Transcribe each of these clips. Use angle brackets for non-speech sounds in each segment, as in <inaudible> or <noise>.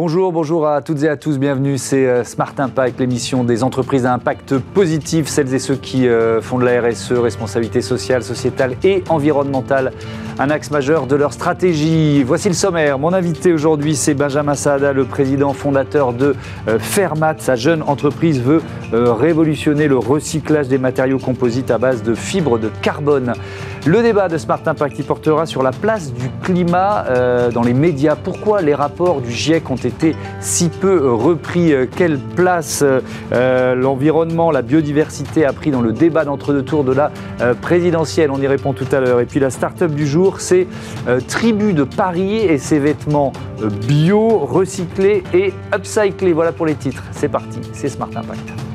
Bonjour, bonjour à toutes et à tous, bienvenue, c'est euh, Smart Impact, l'émission des entreprises à impact positif, celles et ceux qui euh, font de la RSE, responsabilité sociale, sociétale et environnementale, un axe majeur de leur stratégie. Voici le sommaire, mon invité aujourd'hui c'est Benjamin Saada, le président fondateur de euh, Fermat, sa jeune entreprise veut révolutionner le recyclage des matériaux composites à base de fibres de carbone. Le débat de Smart Impact portera sur la place du climat dans les médias, pourquoi les rapports du GIEC ont été si peu repris. Euh, quelle place euh, euh, l'environnement, la biodiversité a pris dans le débat d'entre-deux tours de la présidentielle? On y répond tout à l'heure. Et puis la start-up du jour, c'est Tribu de Paris et ses vêtements bio, recyclés et upcyclés. Voilà pour les titres. C'est parti, c'est Smart Impact.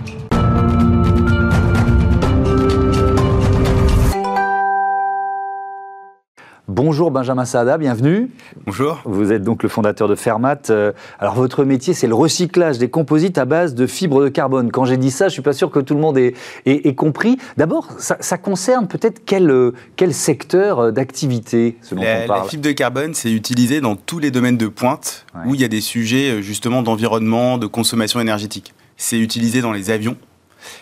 Bonjour Benjamin Saada, bienvenue. Bonjour. Vous êtes donc le fondateur de Fermat. Euh, alors votre métier, c'est le recyclage des composites à base de fibres de carbone. Quand j'ai dit ça, je suis pas sûr que tout le monde ait, compris. D'abord, ça, concerne peut-être quel, euh, quel secteur euh, d'activité selon la, La fibre de carbone, c'est utilisé dans tous les domaines de pointe où il y a des sujets justement d'environnement, de consommation énergétique. C'est utilisé dans les avions,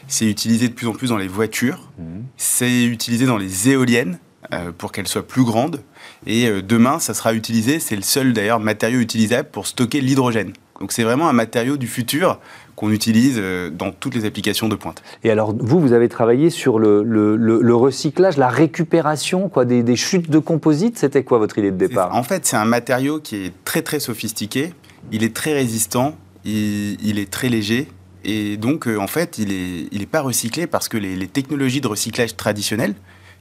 c'est utilisé de plus en plus dans les voitures, mmh. c'est utilisé dans les éoliennes euh, pour qu'elle soit plus grande. Et euh, demain, ça sera utilisé, c'est le seul d'ailleurs matériau utilisable pour stocker l'hydrogène. Donc c'est vraiment un matériau du futur qu'on utilise euh, dans toutes les applications de pointe. Et alors vous, vous avez travaillé sur le, le, recyclage, la récupération quoi, des, des chutes de composite. C'était quoi votre idée de départ? En fait, c'est un matériau qui est très très sophistiqué. Il est très résistant, il, il est très léger. Et donc, en fait, il n'est il est pas recyclé parce que les, les technologies de recyclage traditionnelles,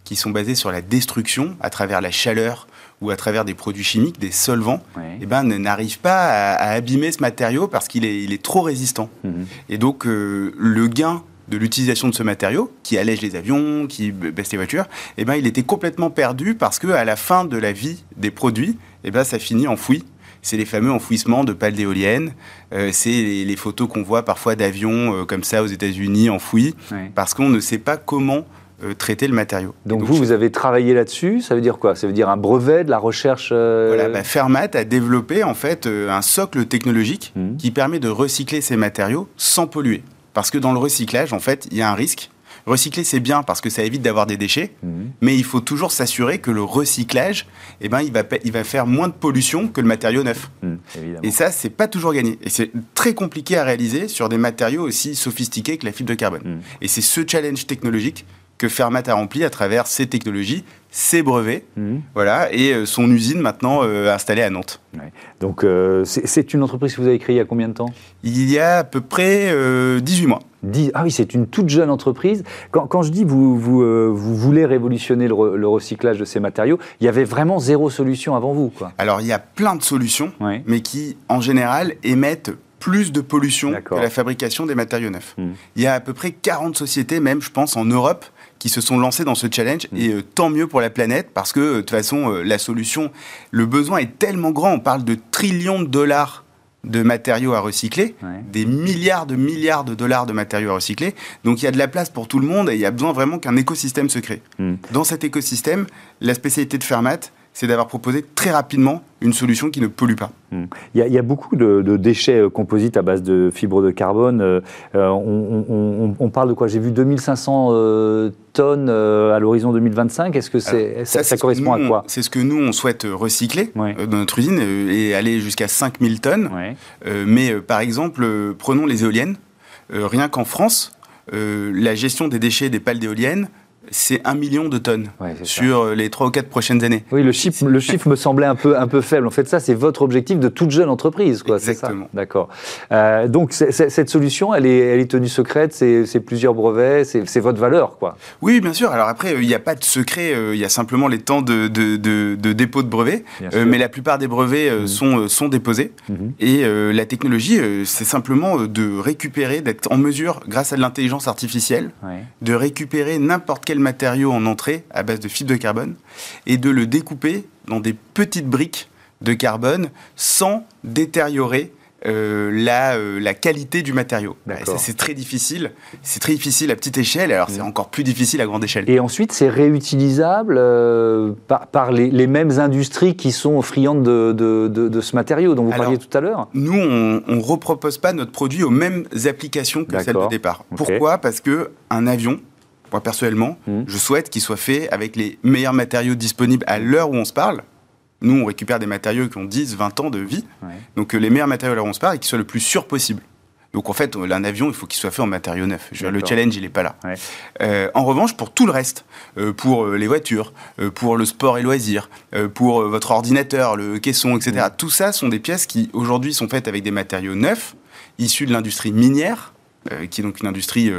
qui sont basés sur la destruction à travers la chaleur ou à travers des produits chimiques, des solvants, eh ben, n'arrivent pas à, abîmer ce matériau parce qu'il est, il est trop résistant. Mhm. Et donc, euh, le gain de l'utilisation de ce matériau, qui allège les avions, qui baisse les voitures, eh ben, il était complètement perdu parce qu'à la fin de la vie des produits, eh ben, ça finit enfoui c'est les fameux enfouissements de pales d'éoliennes. Euh, c'est les, photos qu'on voit parfois d'avions euh, comme ça aux États-Unis enfouis, parce qu'on ne sait pas comment euh, traiter le matériau. Donc, vous, vous avez travaillé là-dessus, ça veut dire quoi? Ça veut dire un brevet, de la recherche euh, Voilà, bah, Fermat a développé en fait euh, un socle technologique mmh. qui permet de recycler ces matériaux sans polluer. Parce que dans le recyclage, en fait, il y a un risque. Recycler, c'est bien parce que ça évite d'avoir des déchets, mmh. mais il faut toujours s'assurer que le recyclage, eh ben, il, va, il va faire moins de pollution que le matériau neuf. Mmh, et ça, c'est pas toujours gagné. Et c'est très compliqué à réaliser sur des matériaux aussi sophistiqués que la fibre de carbone. Et c'est ce challenge technologique que Fermat a rempli à travers ses technologies, ses brevets, mhm. voilà, et euh, son usine maintenant euh, installée à Nantes. Donc euh, c'est une entreprise que vous avez créée il y a combien de temps? Il y a à peu près 18 mois. ah oui, c'est une toute jeune entreprise. Quand, je dis vous, vous, vous voulez révolutionner le, recyclage de ces matériaux, il y avait vraiment zéro solution avant vous. Quoi. Alors il y a plein de solutions, mais qui en général émettent plus de pollution que la fabrication des matériaux neufs. Hmm. Il y a à peu près 40 sociétés, même je pense, en Europe, qui se sont lancés dans ce challenge. Mm. Et euh, tant mieux pour la planète, parce que euh, de toute façon, euh, la solution, le besoin est tellement grand. On parle de trillions de dollars de matériaux à recycler, des milliards de milliards de dollars de matériaux à recycler. Donc il y a de la place pour tout le monde et il y a besoin vraiment qu'un écosystème se crée. Mm. Dans cet écosystème, la spécialité de Fermat, c'est d'avoir proposé très rapidement une solution qui ne pollue pas. Hmm. Il, y a, beaucoup de, déchets euh, composites à base de fibres de carbone. Euh, euh, on, parle de quoi? J'ai vu 2500 tonnes à l'horizon 2025. Est-ce que c'est, ça, correspond à quoi? C'est ce que nous, on souhaite recycler dans notre usine et aller jusqu'à 5000 tonnes. mais par exemple, prenons les éoliennes. rien qu'en France, la gestion des déchets des pales d'éoliennes, c'est un million de tonnes sur euh, les trois ou quatre prochaines années. Oui, le chiffre, le chiffre me semblait un peu, un peu faible. En fait, ça, c'est votre objectif de toute jeune entreprise. Quoi, Exactement. D'accord. Euh, donc, cette solution, elle est, elle est tenue secrète, c'est plusieurs brevets, c'est votre valeur, quoi. Oui, bien sûr. Alors après, il n'y a pas de secret, euh, il y a simplement les temps de, de, de, dépôt de brevets. mais la plupart des brevets mmh. sont, sont déposés. Mmh. Et la technologie, c'est simplement de récupérer, d'être en mesure, grâce à l'intelligence artificielle, de récupérer n'importe quel matériau en entrée à base de fibre de carbone et de le découper dans des petites briques de carbone sans détériorer euh, la, euh, la, qualité du matériau. c'est très difficile. C'est très difficile à petite échelle, alors c'est mm. encore plus difficile à grande échelle. Et ensuite, c'est réutilisable euh, par, les, mêmes industries qui sont friandes de, de, ce matériau dont vous parliez tout à l'heure Nous, on ne repropose pas notre produit aux mêmes applications que celles de départ. Pourquoi? Parce que un avion, moi personnellement, mm. je souhaite qu'il soit fait avec les meilleurs matériaux disponibles à l'heure où on se parle. Nous, on récupère des matériaux qui ont 10, 20 ans de vie. Donc, euh, les meilleurs matériaux là où on se parle et qui soient le plus sûr possible. Donc, en fait, un avion, il faut qu'il soit fait en matériaux neufs. le challenge, il n'est pas là. Euh, en revanche, pour tout le reste, euh, pour les voitures, pour le sport et loisirs, pour votre ordinateur, le caisson, etc., tout ça sont des pièces qui, aujourd'hui, sont faites avec des matériaux neufs, issus de l'industrie minière, qui est donc une industrie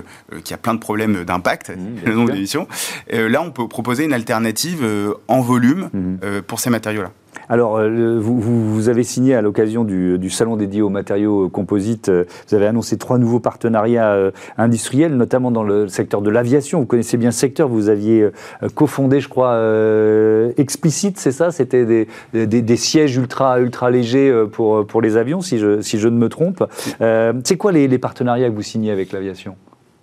qui a plein de problèmes d'impact, mmh, <laughs> le nombre d'émissions. là, on peut proposer une alternative en volume mmh. pour ces matériaux-là. Alors, euh, vous, avez signé à l'occasion du, salon dédié aux matériaux euh, composites, euh, vous avez annoncé trois nouveaux partenariats industriels, notamment dans le secteur de l'aviation. Vous connaissez bien ce secteur, vous aviez cofondé, je crois, Explicite, c'est ça? C'était des, sièges ultra, ultra légers pour, pour les avions, si je, si je ne me trompe. c'est quoi les partenariats que vous signez avec l'aviation?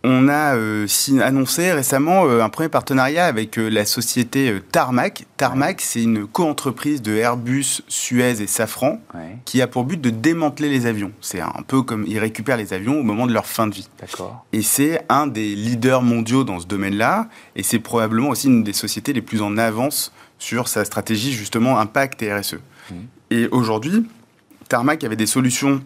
On a euh, annoncé récemment euh, un premier partenariat avec euh, la société Tarmac. Tarmac, c'est une co-entreprise de Airbus, Suez et Safran qui a pour but de démanteler les avions. C'est un peu comme ils récupèrent les avions au moment de leur fin de vie. Et c'est un des leaders mondiaux dans ce domaine-là. Et c'est probablement aussi une des sociétés les plus en avance sur sa stratégie justement impact et RSE. Mmh. Et aujourd'hui, Tarmac avait des solutions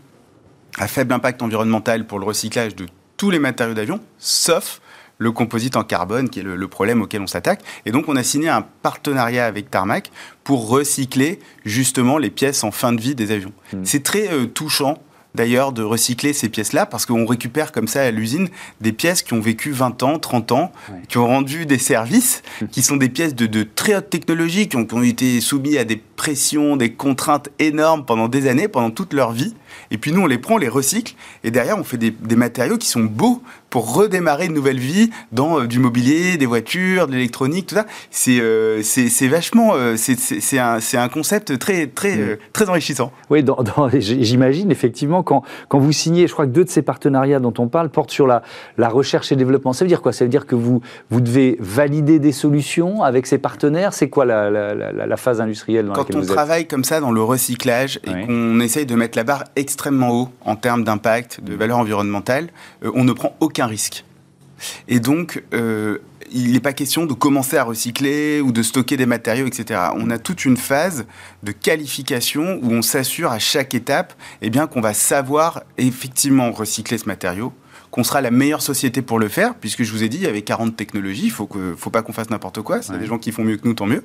à faible impact environnemental pour le recyclage de tous les matériaux d'avion, sauf le composite en carbone, qui est le, problème auquel on s'attaque. Et donc, on a signé un partenariat avec Tarmac pour recycler justement les pièces en fin de vie des avions. Mmh. C'est très euh, touchant d'ailleurs de recycler ces pièces-là parce qu'on récupère comme ça à l'usine des pièces qui ont vécu 20 ans, 30 ans, qui ont rendu des services, qui sont des pièces de, très haute technologie, qui ont, qui ont, été soumis à des pressions, des contraintes énormes pendant des années, pendant toute leur vie. Et puis nous, on les prend, on les recycle, et derrière, on fait des, matériaux qui sont beaux pour redémarrer une nouvelle vie dans euh, du mobilier, des voitures, de l'électronique, tout ça. C'est euh, vachement, euh, c'est un, un, concept très, très, mm. très enrichissant. Oui, <laughs> j'imagine effectivement quand, quand vous signez, je crois que deux de ces partenariats dont on parle portent sur la, la recherche et développement. Ça veut dire quoi? Ça veut dire que vous, vous devez valider des solutions avec ces partenaires? C'est quoi la, la, la, phase industrielle dans Quand on travaille comme ça dans le recyclage et qu'on essaye de mettre la barre extrêmement haut en termes d'impact, de valeur environnementale, euh, on ne prend aucun risque. Et donc, euh, il n'est pas question de commencer à recycler ou de stocker des matériaux, etc. On a toute une phase de qualification où on s'assure à chaque étape eh bien, qu'on va savoir effectivement recycler ce matériau, qu'on sera la meilleure société pour le faire, puisque je vous ai dit, il y avait 40 technologies, il faut, que, faut pas qu'on fasse n'importe quoi, y a des gens qui font mieux que nous, tant mieux.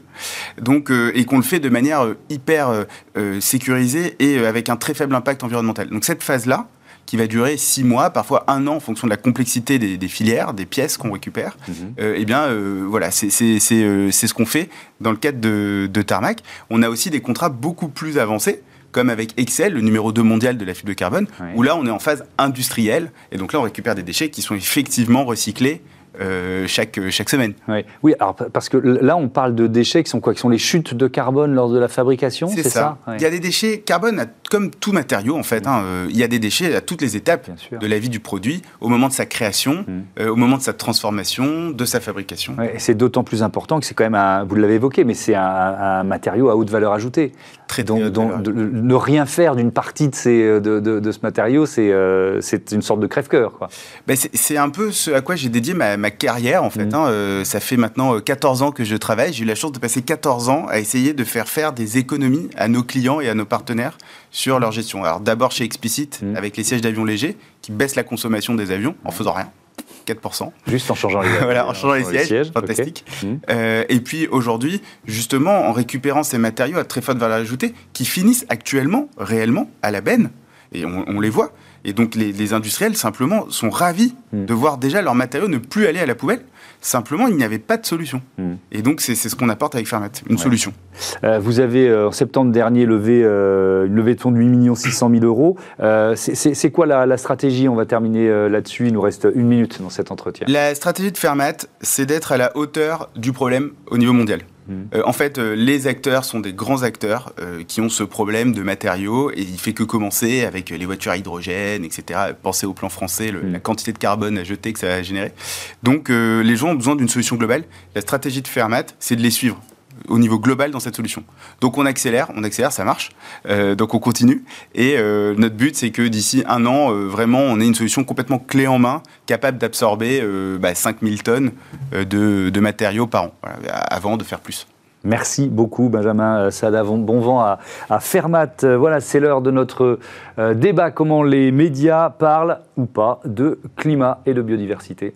Donc, euh, et qu'on le fait de manière euh, hyper euh, sécurisée et avec un très faible impact environnemental. Donc cette phase-là, qui va durer six mois, parfois un an en fonction de la complexité des, filières, des pièces qu'on récupère. Mhm. eh bien, voilà, c'est ce qu'on fait dans le cadre de, de, Tarmac. On a aussi des contrats beaucoup plus avancés comme avec Excel, le numéro 2 mondial de la fibre de carbone, où là on est en phase industrielle, et donc là on récupère des déchets qui sont effectivement recyclés euh, chaque, chaque semaine. Oui, alors, parce que là, on parle de déchets qui sont quoi? Qui sont les chutes de carbone lors de la fabrication? C'est ça. Il y a des déchets carbone, comme tout matériau, en fait. Hein, euh, il y a des déchets à toutes les étapes de la vie du produit, au moment de sa création, mm. euh, au moment de sa transformation, de sa fabrication. et c'est d'autant plus important que c'est quand même, un, vous l'avez évoqué, mais c'est un, matériau à haute valeur ajoutée. Très donc, ne rien faire d'une partie de, ces, de, de, ce matériau, c'est c'est une sorte de crève-cœur. Ben c'est un peu ce à quoi j'ai dédié ma carrière, en fait. Mm. Hein, euh, ça fait maintenant 14 euh, ans que je travaille. J'ai eu la chance de passer 14 ans à essayer de faire faire des économies à nos clients et à nos partenaires sur leur gestion. Alors d'abord chez Explicit, mm. avec les sièges d'avions légers, qui baissent la consommation des avions en faisant rien. 4%. Juste en changeant les, <laughs> voilà, en changeant les sièges, fantastique. Mm. Euh, et puis aujourd'hui, justement, en récupérant ces matériaux à très forte valeur ajoutée, qui finissent actuellement, réellement, à la benne, et on les voit, et donc les, industriels, simplement, sont ravis hmm. de voir déjà leurs matériaux ne plus aller à la poubelle. Simplement, il n'y avait pas de solution. Hmm. Et donc, c'est ce qu'on apporte avec Fermat, une solution. Euh, vous avez, euh, en septembre dernier, levé euh, une levée de fonds de 8 600 000 euros. c'est quoi la, stratégie? On va terminer là-dessus. Il nous reste une minute dans cet entretien. La stratégie de Fermat, c'est d'être à la hauteur du problème au niveau mondial. Mmh. en fait, les acteurs sont des grands acteurs qui ont ce problème de matériaux et il fait que commencer avec les voitures à hydrogène, etc. Pensez au plan français, mmh. la quantité de carbone à jeter que ça va générer. Donc, les gens ont besoin d'une solution globale. La stratégie de Fermat, c'est de les suivre au niveau global dans cette solution. Donc on accélère, on accélère, ça marche. Euh, donc on continue. Et euh, notre but, c'est que d'ici un an, euh, vraiment, on ait une solution complètement clé en main, capable d'absorber bah, 5000 tonnes de, matériaux par an, avant de faire plus. Merci beaucoup, Benjamin Sada. Bon vent à, à Fermat. Voilà, c'est l'heure de notre débat. Comment les médias parlent ou pas de climat et de biodiversité.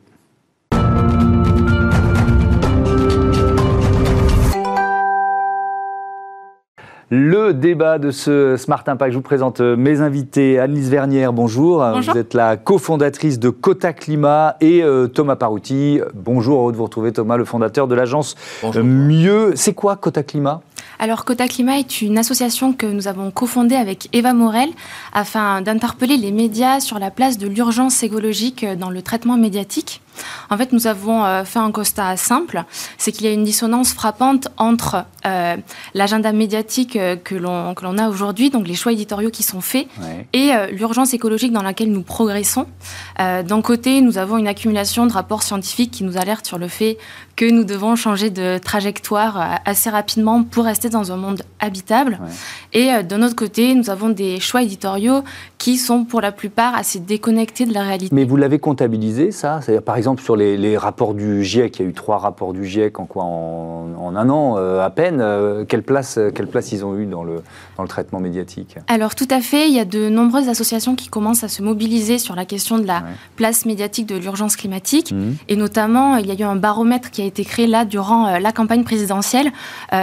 Le débat de ce Smart Impact, je vous présente euh, mes invités. Annelise Vernière, bonjour. bonjour. Vous êtes la cofondatrice de Cota Climat et euh, Thomas Parouti. Bonjour, heureux de vous retrouver Thomas, le fondateur de l'agence Mieux. C'est quoi Cota Climat alors, Cota Climat est une association que nous avons cofondée avec Eva Morel afin d'interpeller les médias sur la place de l'urgence écologique dans le traitement médiatique. En fait, nous avons euh, fait un constat simple, c'est qu'il y a une dissonance frappante entre euh, l'agenda médiatique euh, que l'on a aujourd'hui, donc les choix éditoriaux qui sont faits, et l'urgence écologique dans laquelle nous progressons. D'un côté, nous avons une accumulation de rapports scientifiques qui nous alertent sur le fait que nous devons changer de trajectoire assez rapidement pour rester dans un monde habitable. Et d'un autre côté, nous avons des choix éditoriaux qui sont pour la plupart assez déconnectés de la réalité. Mais vous l'avez comptabilisé, ça? Par exemple, sur les, rapports du GIEC, il y a eu trois rapports du GIEC en quoi? En, un an euh, à peine. Euh, quelle, place, quelle place ils ont eu dans le, dans le traitement médiatique? Alors, tout à fait. Il y a de nombreuses associations qui commencent à se mobiliser sur la question de la place médiatique de l'urgence climatique. Mmh. Et notamment, il y a eu un baromètre qui a été créé là durant euh, la campagne présidentielle,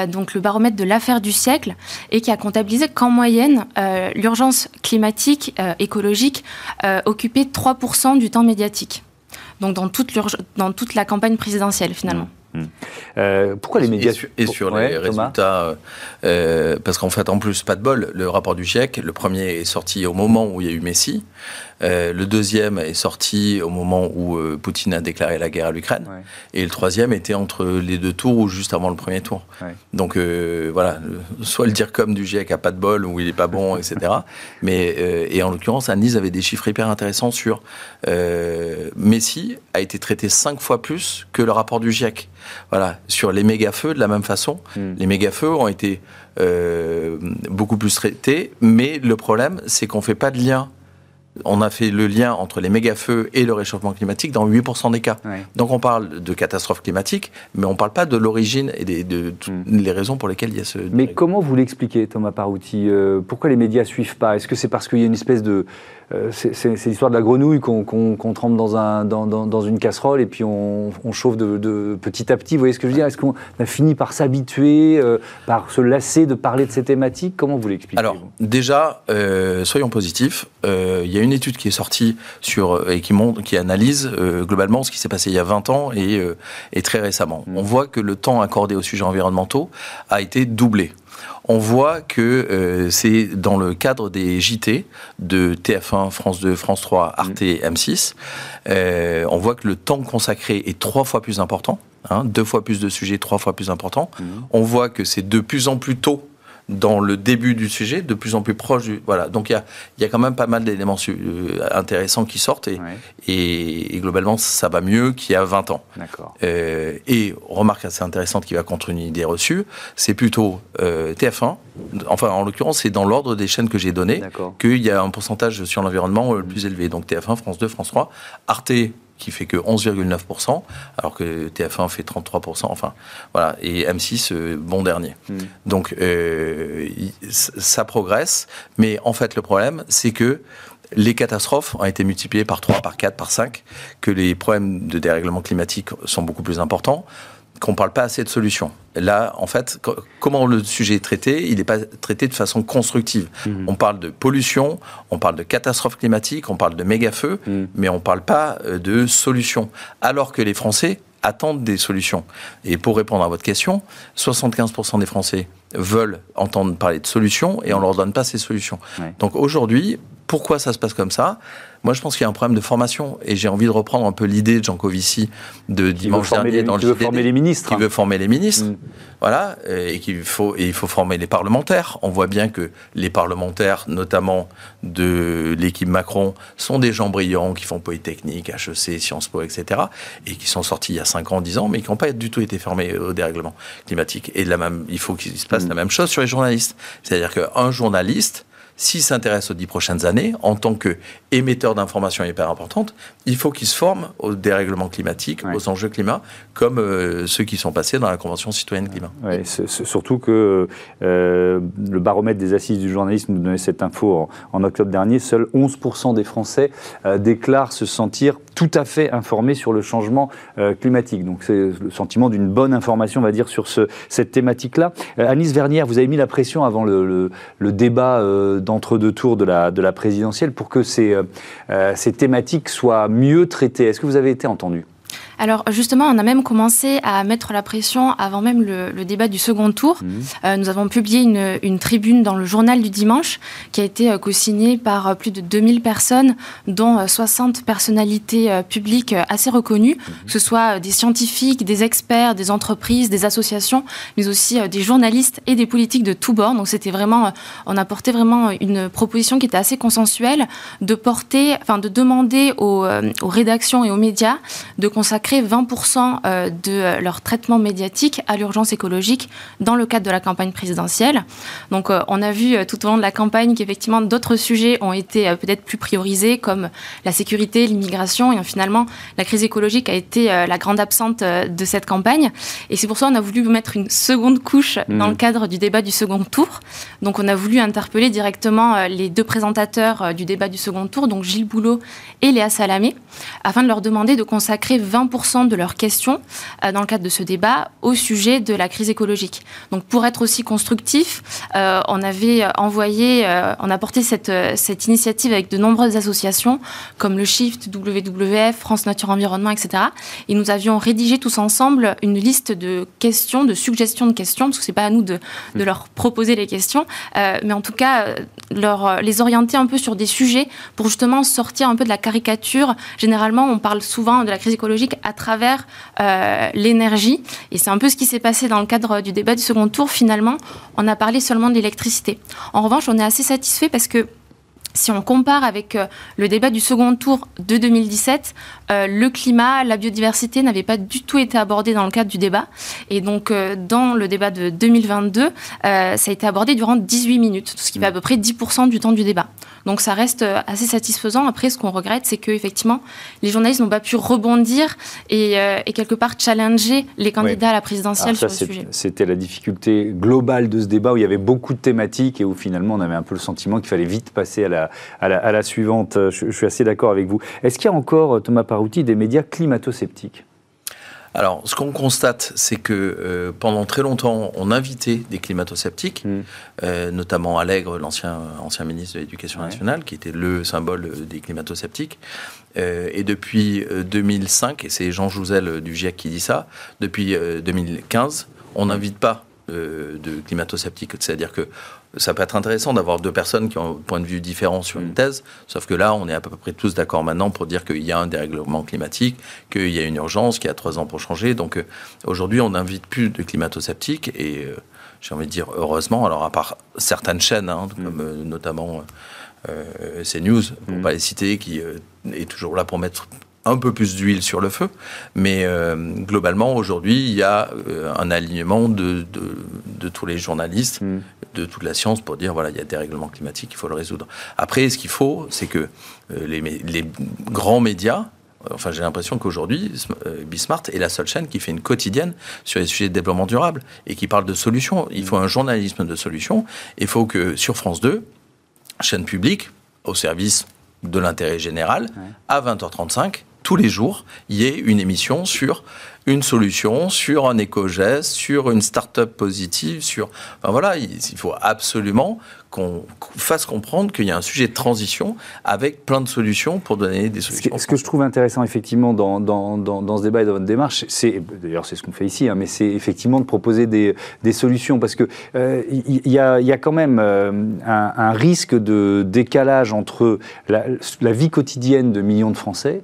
donc le baromètre de l'affaire du siècle, et qui a comptabilisé qu'en moyenne, l'urgence climatique euh, écologique euh, occupait 3% du temps médiatique. Donc dans toute, dans toute la campagne présidentielle finalement. Mmh. Mmh. Euh, pourquoi les médias Et sur, les résultats, parce qu'en fait, en plus, pas de bol, le rapport du GIEC, le premier est sorti au moment où il y a eu Messi, euh, le deuxième est sorti au moment où euh, Poutine a déclaré la guerre à l'Ukraine. Et le troisième était entre les deux tours ou juste avant le premier tour. Donc euh, voilà, soit le dire comme du GIEC a pas de bol ou il est pas bon, etc. <laughs> Mais et en l'occurrence, Annelise avait des chiffres hyper intéressants sur Messi a été traité cinq fois plus que le rapport du GIEC. Voilà, sur les méga-feux de la même façon, hmm. les méga-feux ont été beaucoup plus traités, mais le problème, c'est qu'on fait pas de lien on a fait le lien entre les méga-feux et le réchauffement climatique dans 8% des cas. Donc on parle de catastrophe climatique, mais on ne parle pas de l'origine et de toutes hmm. les raisons pour lesquelles il y a ce... Mais comment vous l'expliquez, Thomas Parouti euh, Pourquoi les médias ne suivent pas? Est-ce que c'est parce qu'il y a une espèce de euh, c'est l'histoire de la grenouille qu'on trempe dans, un, dans, une casserole et puis on, chauffe de, petit à petit? Vous voyez ce que je veux dire? Est-ce qu'on a fini par s'habituer, euh, par se lasser de parler de ces thématiques? Comment vous l'expliquez? Alors, déjà, soyons positifs. Il y a une étude qui est sortie sur, et qui, montre, qui analyse globalement ce qui s'est passé il y a 20 ans et, et très récemment. Mmh. On voit que le temps accordé aux sujets environnementaux a été doublé on voit que euh, c'est dans le cadre des JT de TF1, France 2, France 3, Arte et M6, euh, on voit que le temps consacré est trois fois plus important, hein, deux fois plus de sujets, trois fois plus important. Mmh. On voit que c'est de plus en plus tôt dans le début du sujet, de plus en plus proche du. Voilà. Donc il y a, y a quand même pas mal d'éléments euh, intéressants qui sortent et, et, globalement ça va mieux qu'il y a 20 ans. D'accord. Euh, et remarque assez intéressante qui va contre une idée reçue, c'est plutôt euh, TF1. Enfin, en l'occurrence, c'est dans l'ordre des chaînes que j'ai donné qu'il y a un pourcentage sur l'environnement le plus élevé. Donc TF1, France 2, France 3, Arte qui fait que 11,9%, alors que TF1 fait 33%, enfin, voilà, et M6, euh, bon dernier. Hmm. Donc, euh, ça progresse, mais en fait, le problème, c'est que les catastrophes ont été multipliées par 3, par 4, par 5, que les problèmes de dérèglement climatique sont beaucoup plus importants qu'on ne parle pas assez de solutions. Là, en fait, comment le sujet est traité Il n'est pas traité de façon constructive. Mhm. On parle de pollution, on parle de catastrophes climatiques, on parle de méga-feux, mhm. mais on ne parle pas euh, de solutions. Alors que les Français attendent des solutions. Et pour répondre à votre question, 75% des Français veulent entendre parler de solutions et on leur donne pas ces solutions. Donc aujourd'hui, pourquoi ça se passe comme ça? Moi, je pense qu'il y a un problème de formation et j'ai envie de reprendre un peu l'idée de Jean Covici de dimanche dernier dans le Qui veut former les ministres. Qui veut former les ministres. Voilà. Et qu'il faut, et il faut former les parlementaires. On voit bien que les parlementaires, notamment de l'équipe Macron, sont des gens brillants qui font Polytechnique, HEC, Sciences Po, etc. et qui sont sortis il y a 5 ans, 10 ans, mais qui n'ont pas du tout été formés au dérèglement climatique. Et la même, il faut qu'il se passe mm. la même chose sur les journalistes. C'est-à-dire qu'un journaliste, s'il s'intéresse aux dix prochaines années, en tant qu'émetteur d'informations hyper importantes, il faut qu'il se forme au dérèglement climatique, aux enjeux climat, comme euh, ceux qui sont passés dans la Convention citoyenne climat. Ouais, surtout que euh, le baromètre des assises du journalisme nous donnait cette info en, octobre dernier, seuls 11% des Français euh, déclarent se sentir tout à fait informés sur le changement climatique. Donc c'est le sentiment d'une bonne information, on va dire, sur ce, cette thématique-là. Anis Vernière, vous avez mis la pression avant le, débat d'entre-deux tours de la, de la présidentielle pour que ces, euh, euh, ces thématiques soient mieux traitées. Est-ce que vous avez été entendu? Alors justement, on a même commencé à mettre la pression avant même le, débat du second tour. Mhm. Euh, nous avons publié une, tribune dans le journal du dimanche qui a été euh, co-signée par euh, plus de 2000 personnes, dont 60 personnalités publiques assez reconnues, mhm. que ce soit des scientifiques, des experts, des entreprises, des associations, mais aussi des journalistes et des politiques de tous bords. Donc c'était vraiment, on a porté vraiment une proposition qui était assez consensuelle de porter, enfin de demander aux, aux rédactions et aux médias de consacrer 20% euh, de leur traitement médiatique à l'urgence écologique dans le cadre de la campagne présidentielle. Donc euh, on a vu euh, tout au long de la campagne qu'effectivement d'autres sujets ont été peut-être plus priorisés comme la sécurité, l'immigration et finalement la crise écologique a été la grande absente de cette campagne. Et c'est pour ça qu'on a voulu mettre une seconde couche dans mmh. le cadre du débat du second tour. Donc on a voulu interpeller directement les deux présentateurs du débat du second tour, donc Gilles Boulot et Léa Salamé, afin de leur demander de consacrer 20% de leurs questions euh, dans le cadre de ce débat au sujet de la crise écologique. Donc pour être aussi constructif, euh, on avait envoyé, euh, on a porté cette, cette initiative avec de nombreuses associations comme le Shift, WWF, France Nature Environnement, etc. Et nous avions rédigé tous ensemble une liste de questions, de suggestions de questions, parce que c'est pas à nous de, de, leur proposer les questions, mais en tout cas leur, les orienter un peu sur des sujets pour justement sortir un peu de la caricature. Généralement, on parle souvent de la crise écologique à travers euh, l'énergie. Et c'est un peu ce qui s'est passé dans le cadre du débat du second tour. Finalement, on a parlé seulement de l'électricité. En revanche, on est assez satisfait parce que si on compare avec euh, le débat du second tour de 2017, euh, le climat, la biodiversité n'avaient pas du tout été abordés dans le cadre du débat. Et donc, dans le débat de 2022, ça a été abordé durant 18 minutes, ce qui fait à peu près 10% du temps du débat. Donc ça reste euh, assez satisfaisant. Après, ce qu'on regrette, c'est qu'effectivement, les journalistes n'ont pas pu rebondir et, euh, quelque part challenger les candidats à la présidentielle sur le sujet. C'était la difficulté globale de ce débat où il y avait beaucoup de thématiques et où finalement on avait un peu le sentiment qu'il fallait vite passer à la, à la, suivante. Je, je, suis assez d'accord avec vous. Est-ce qu'il y a encore, Thomas Parouti, des médias climato-sceptiques alors, ce qu'on constate, c'est que euh, pendant très longtemps, on invitait des climato-sceptiques, mm. euh, notamment Allègre, l'ancien ancien ministre de l'Éducation nationale, qui était le symbole des climato-sceptiques. Euh, et depuis 2005, et c'est Jean Jouzel du GIEC qui dit ça, depuis 2015, on n'invite pas de climato-sceptiques. C'est-à-dire que ça peut être intéressant d'avoir deux personnes qui ont un point de vue différent sur une mm. thèse, sauf que là, on est à peu près tous d'accord maintenant pour dire qu'il y a un dérèglement climatique, qu'il y a une urgence, qu'il y a trois ans pour changer. Donc euh, aujourd'hui, on n'invite plus de climato-sceptiques et euh, j'ai envie de dire heureusement, alors à part certaines chaînes, hein, mm. comme euh, notamment CNews, pour ne mm. pas les citer, qui est toujours là pour mettre un peu plus d'huile sur le feu. Mais euh, globalement, aujourd'hui, il y a euh, un alignement de, de, tous les journalistes, mm. de toute la science, pour dire, voilà, il y a des règlements climatiques, il faut le résoudre. Après, ce qu'il faut, c'est que euh, les, les, grands médias, enfin j'ai l'impression qu'aujourd'hui, Bismart est la seule chaîne qui fait une quotidienne sur les sujets de développement durable et qui parle de solutions. Il faut un journalisme de solutions. Il faut que sur France 2, chaîne publique, au service de l'intérêt général, à 20h35, tous les jours, il y ait une émission sur une solution, sur un éco-geste, sur une start-up positive, sur... Enfin voilà, il, faut absolument qu'on fasse comprendre qu'il y a un sujet de transition avec plein de solutions pour donner des solutions. Ce que, je trouve intéressant effectivement dans, dans, dans, ce débat et dans votre démarche, c'est, d'ailleurs c'est ce qu'on fait ici, hein, mais c'est effectivement de proposer des, des solutions parce que euh, il y, a, y, a, quand même euh, un, un, risque de décalage entre la, la vie quotidienne de millions de Français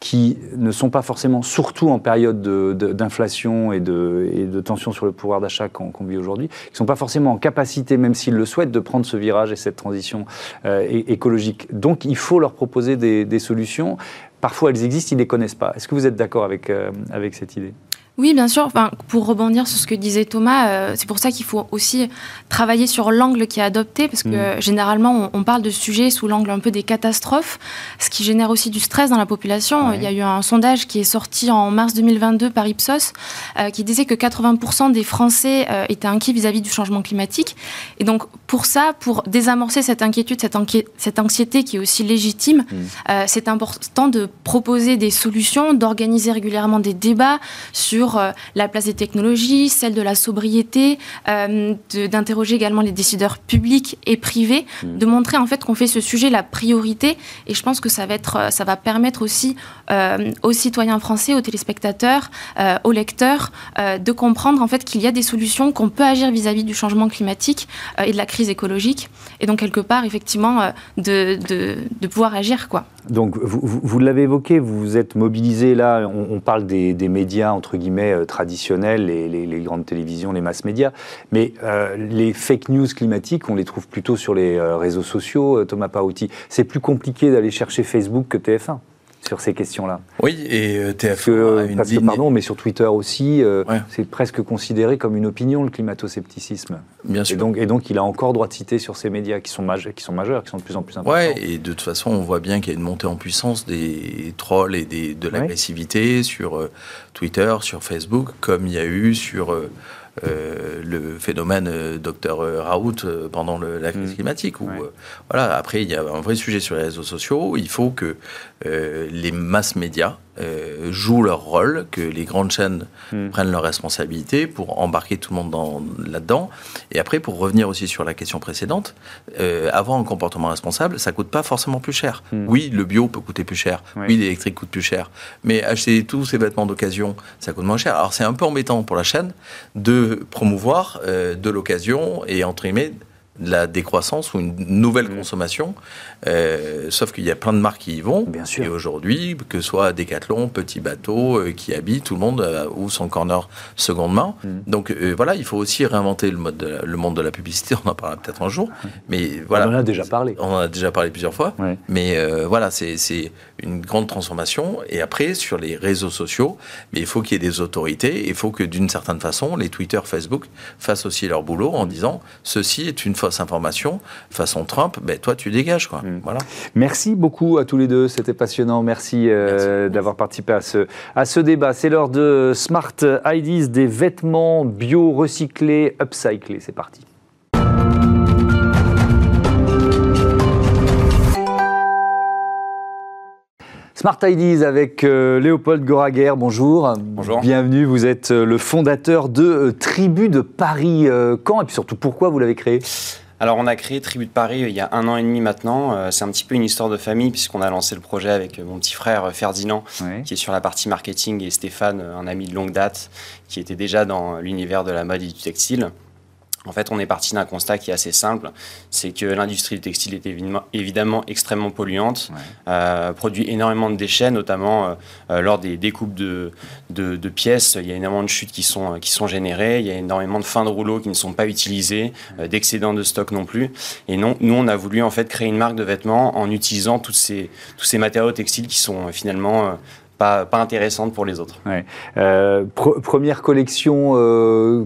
qui ne sont pas forcément, surtout en période d'inflation et de, et de tension sur le pouvoir d'achat qu'on vit aujourd'hui, qui ne sont pas forcément en capacité, même s'ils le souhaitent, de prendre ce virage et cette transition euh, écologique. Donc il faut leur proposer des, des, solutions. Parfois elles existent, ils ne les connaissent pas. Est-ce que vous êtes d'accord avec, euh, avec cette idée? Oui, bien sûr. Enfin, pour rebondir sur ce que disait Thomas, euh, c'est pour ça qu'il faut aussi travailler sur l'angle qui est adopté, parce que mm. généralement, on, parle de sujets sous l'angle un peu des catastrophes, ce qui génère aussi du stress dans la population. Il y a eu un sondage qui est sorti en mars 2022 par Ipsos, euh, qui disait que 80% des Français euh, étaient inquiets vis-à-vis du changement climatique. Et donc, pour ça, pour désamorcer cette inquiétude, cette, cette anxiété qui est aussi légitime, mm. c'est important de proposer des solutions, d'organiser régulièrement des débats sur euh, la place des technologies, celle de la sobriété, euh, d'interroger également les décideurs publics et privés, mmh. de montrer en fait qu'on fait ce sujet la priorité. Et je pense que ça va, être, euh, ça va permettre aussi aux citoyens français, aux téléspectateurs, aux lecteurs, de comprendre en fait qu'il y a des solutions, qu'on peut agir vis-à-vis du changement climatique et de la crise écologique. Et donc quelque part, effectivement, de, de, pouvoir agir. quoi. Donc vous, vous, l'avez évoqué, vous vous êtes mobilisé là, on, parle des, médias entre guillemets euh, traditionnels, les, les, grandes télévisions, les masses médias. Mais euh, les fake news climatiques, on les trouve plutôt sur les euh, réseaux sociaux, Thomas Paouti. C'est plus compliqué d'aller chercher Facebook que TF1 sur ces questions-là. Oui, et euh, TF1 parce que, pardon, mais sur Twitter aussi, euh, c'est presque considéré comme une opinion le climato-scepticisme. Bien sûr. Et donc, et donc, il a encore droit de citer sur ces médias qui sont, majeurs, qui sont majeurs, qui sont de plus en plus importants. Ouais, et de toute façon, on voit bien qu'il y a une montée en puissance des trolls et des, de l'agressivité sur euh, Twitter, sur Facebook, comme il y a eu sur euh, le phénomène euh, docteur euh, Raoult pendant la crise mm. climatique. Où, voilà, après, il y a un vrai sujet sur les réseaux sociaux. Il faut que les masses médias jouent leur rôle, que les grandes chaînes hmm. prennent leurs responsabilités pour embarquer tout le monde là-dedans. Et après, pour revenir aussi sur la question précédente, avoir un comportement responsable, ça coûte pas forcément plus cher. Hmm. Oui, le bio peut coûter plus cher. Oui, l'électrique coûte plus cher. Mais acheter tous ces vêtements d'occasion, ça coûte moins cher. Alors c'est un peu embêtant pour la chaîne de promouvoir euh, de l'occasion et entre guillemets de la décroissance ou une nouvelle mm. consommation. Euh, sauf qu'il y a plein de marques qui y vont. Bien sûr. Et aujourd'hui, que ce soit Decathlon, Petit Bateau, euh, qui habite, tout le monde euh, ou son corner seconde main. Mm. Donc voilà, il faut aussi réinventer le, mode le monde de la publicité. On en parlera peut-être un jour. Mais voilà. On en a déjà parlé. On en a déjà parlé plusieurs fois. Mais voilà, c'est une grande transformation. Et après, sur les réseaux sociaux, mais il faut qu'il y ait des autorités. Il faut que d'une certaine façon, les Twitter, Facebook fassent aussi leur boulot en disant ceci est une fausse information façon Trump. Ben toi, tu dégages quoi. Mm. Voilà. Merci beaucoup à tous les deux. C'était passionnant. Merci, euh, d'avoir participé à ce à ce débat. C'est l'heure de Smart IDs, des vêtements bio recyclés, upcyclés. C'est parti. Smart Ideas avec euh, Léopold Goraguer, bonjour. Bonjour. Bienvenue, vous êtes euh, le fondateur de euh, Tribu de Paris. quand et puis surtout pourquoi vous l'avez créé? Alors on a créé Tribu de Paris il y a un an et demi maintenant. c'est un petit peu une histoire de famille puisqu'on a lancé le projet avec mon petit frère Ferdinand qui est sur la partie marketing et Stéphane, un ami de longue date qui était déjà dans l'univers de la mode et du textile. En fait, on est parti d'un constat qui est assez simple, c'est que l'industrie du textile est évidemment, extrêmement polluante, euh, produit énormément de déchets, notamment euh, euh, lors des découpes de, de, pièces. Il y a énormément de chutes qui sont, qui sont générées, il y a énormément de fins de rouleaux qui ne sont pas utilisées, d'excédents de stock non plus. Et non, nous, on a voulu en fait créer une marque de vêtements en utilisant tous ces, tous ces matériaux textiles qui sont finalement pas, intéressante pour les autres. Euh, première collection, euh,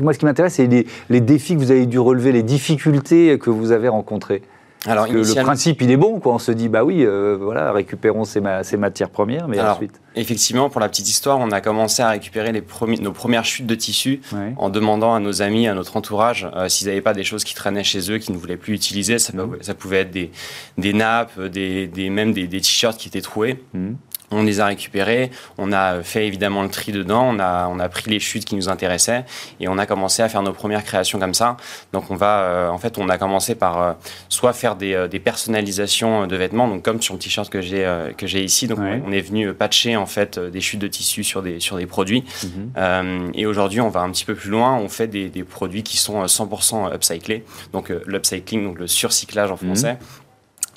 moi ce qui m'intéresse, c'est les, les, défis que vous avez dû relever, les difficultés que vous avez rencontrées. Alors, le principe, il est bon, quoi. On se dit, bah oui, euh, voilà, récupérons ces, ces, matières premières, mais ensuite. Effectivement, pour la petite histoire, on a commencé à récupérer les nos premières chutes de tissus en demandant à nos amis, à notre entourage, s'ils n'avaient pas des choses qui traînaient chez eux, qu'ils ne voulaient plus utiliser. Ça, mmh. pouvait, ça pouvait être des, des nappes, des, des même des, des t-shirts qui étaient troués. Mmh On les a récupérés, on a fait évidemment le tri dedans, on a, on a pris les chutes qui nous intéressaient et on a commencé à faire nos premières créations comme ça. Donc on va, euh, en fait, on a commencé par euh, soit faire des, euh, des, personnalisations de vêtements, donc comme sur le t-shirt que j'ai que j'ai ici. Donc on est venu patcher en fait des chutes de tissu sur des sur des produits. Mhm. et aujourd'hui, on va un petit peu plus loin. On fait des, des produits qui sont 100% upcyclés. Donc l'upcycling, donc le surcyclage en mhm. français.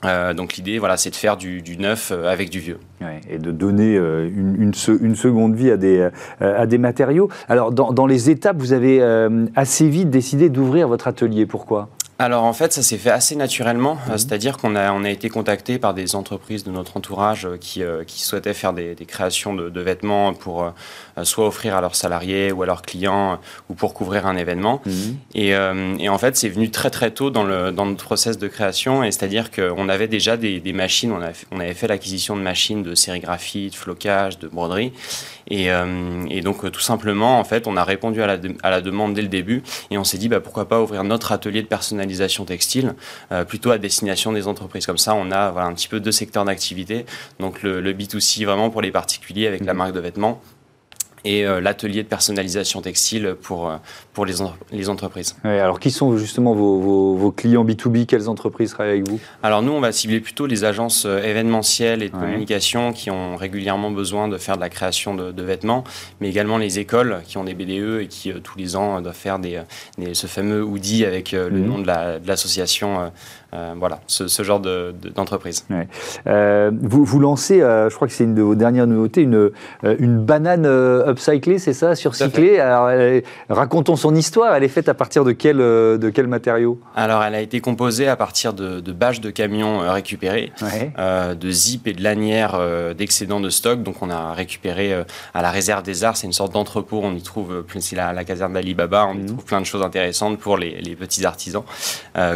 Euh, donc l'idée, voilà, c'est de faire du, neuf euh, avec du vieux. et de donner euh, une, seconde vie à des, matériaux. Alors dans, les étapes, vous avez assez vite décidé d'ouvrir votre atelier. Pourquoi? Alors en fait, ça s'est fait assez naturellement, mhm. c'est-à-dire qu'on a, on a été contacté par des entreprises de notre entourage qui, qui souhaitaient faire des, des créations de, de, vêtements pour soit offrir à leurs salariés ou à leurs clients ou pour couvrir un événement. Mhm. Et, et, en fait, c'est venu très très tôt dans, le, dans notre process de création, et c'est-à-dire qu'on avait déjà des, des machines, on, on avait fait l'acquisition de machines de sérigraphie, de flocage, de broderie, et, et donc tout simplement, en fait, on a répondu à la, à la demande dès le début, et on s'est dit bah, pourquoi pas ouvrir notre atelier de personnalisation textile, euh, plutôt à destination des entreprises. Comme ça, on a voilà, un petit peu deux secteurs d'activité. Donc le, le, B2C vraiment pour les particuliers avec la mmh. marque de vêtements et euh, l'atelier de personnalisation textile pour, euh, pour les, les entreprises. alors, qui sont justement vos, vos, clients B2B Quelles entreprises travaillent avec vous? Alors, nous, on va cibler plutôt les agences euh, événementielles et de communication qui ont régulièrement besoin de faire de la création de, vêtements, mais également les écoles qui ont des BDE et qui, tous les ans, doivent faire des, ce fameux hoodie avec le mhm. nom de l'association euh, voilà, ce, genre d'entreprise. vous, vous lancez, euh, je crois que c'est une de vos dernières nouveautés, une, une banane upcyclée, c'est ça, surcyclée. Alors, racontons son histoire. Elle est faite à partir de quel, de quel matériau? Alors, elle a été composée à partir de, de bâches de camions récupérées, de zip et de lanières d'excédent de stock. Donc, on a récupéré à la réserve des arts. C'est une sorte d'entrepôt. On y trouve, c'est la, la caserne d'Alibaba. On y mhm. trouve plein de choses intéressantes pour les, les petits artisans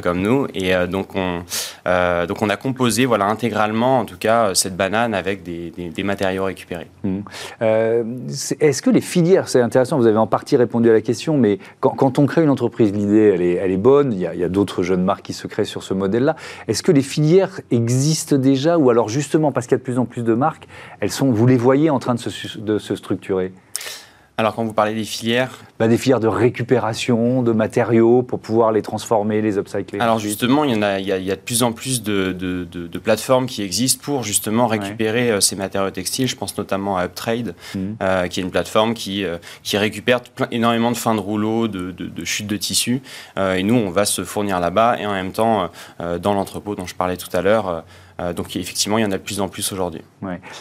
comme nous. Et donc, on, euh, donc on a composé voilà, intégralement, en tout cas, cette banane avec des, matériaux récupérés. Mmh. Euh, est-ce que les filières, c'est intéressant, vous avez en partie répondu à la question, mais quand, on crée une entreprise, l'idée, elle est, bonne, il y a, d'autres jeunes marques qui se créent sur ce modèle-là. Est-ce que les filières existent déjà, ou alors justement, parce qu'il y a de plus en plus de marques, elles sont, vous les voyez en train de se structurer? Alors quand vous parlez des filières? Bah, Des filières de récupération de matériaux pour pouvoir les transformer, les upcycler. Alors justement, il y, en a, il, y a, de plus en plus de, de, plateformes qui existent pour justement récupérer euh, ces matériaux textiles. Je pense notamment à Uptrade, mmh. euh, qui est une plateforme qui, euh, qui récupère énormément de fins de rouleaux, de, chutes de tissus. et nous, on va se fournir là-bas et en même temps, dans l'entrepôt dont je parlais tout à l'heure, donc effectivement, il y en a de plus en plus aujourd'hui.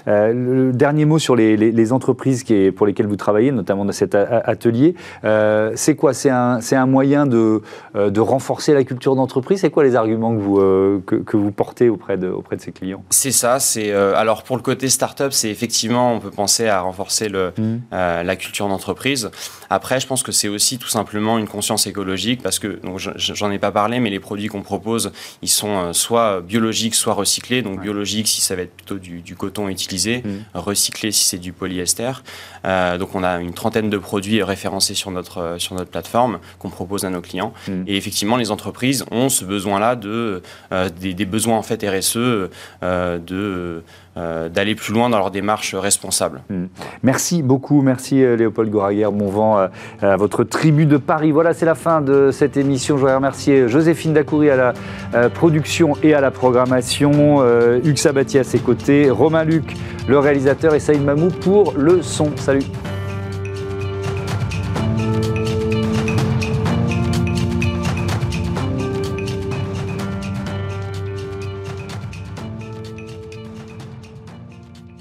Euh, le dernier mot sur les, entreprises qui pour lesquelles vous travaillez, notamment dans cet atelier, euh, c'est quoi? C'est un, un, moyen de, de, renforcer la culture d'entreprise? C'est quoi les arguments que vous, que, vous portez auprès de, auprès de ces clients? C'est ça. C'est alors pour le côté startup, c'est effectivement on peut penser à renforcer le, mmh. la culture d'entreprise. Après, je pense que c'est aussi tout simplement une conscience écologique parce que j'en ai pas parlé, mais les produits qu'on propose, ils sont soit biologiques, soit recyclés donc biologique si ça va être plutôt du, coton utilisé, mmh. recyclé si c'est du polyester. Euh, donc on a une trentaine de produits référencés sur notre, euh, sur notre plateforme qu'on propose à nos clients. Mmh. Et effectivement, les entreprises ont ce besoin-là de, euh, des, besoins en fait RSE, de d'aller plus loin dans leur démarche responsable. Mmh. Merci beaucoup, merci Léopold Goraguer, bon vent à votre tribu de Paris. Voilà, c'est la fin de cette émission. Je voudrais remercier Joséphine Dacoury à la production et à la programmation, Hugues Sabatier à ses côtés, Romain Luc, le réalisateur, et Saïd Mamou pour le son. Salut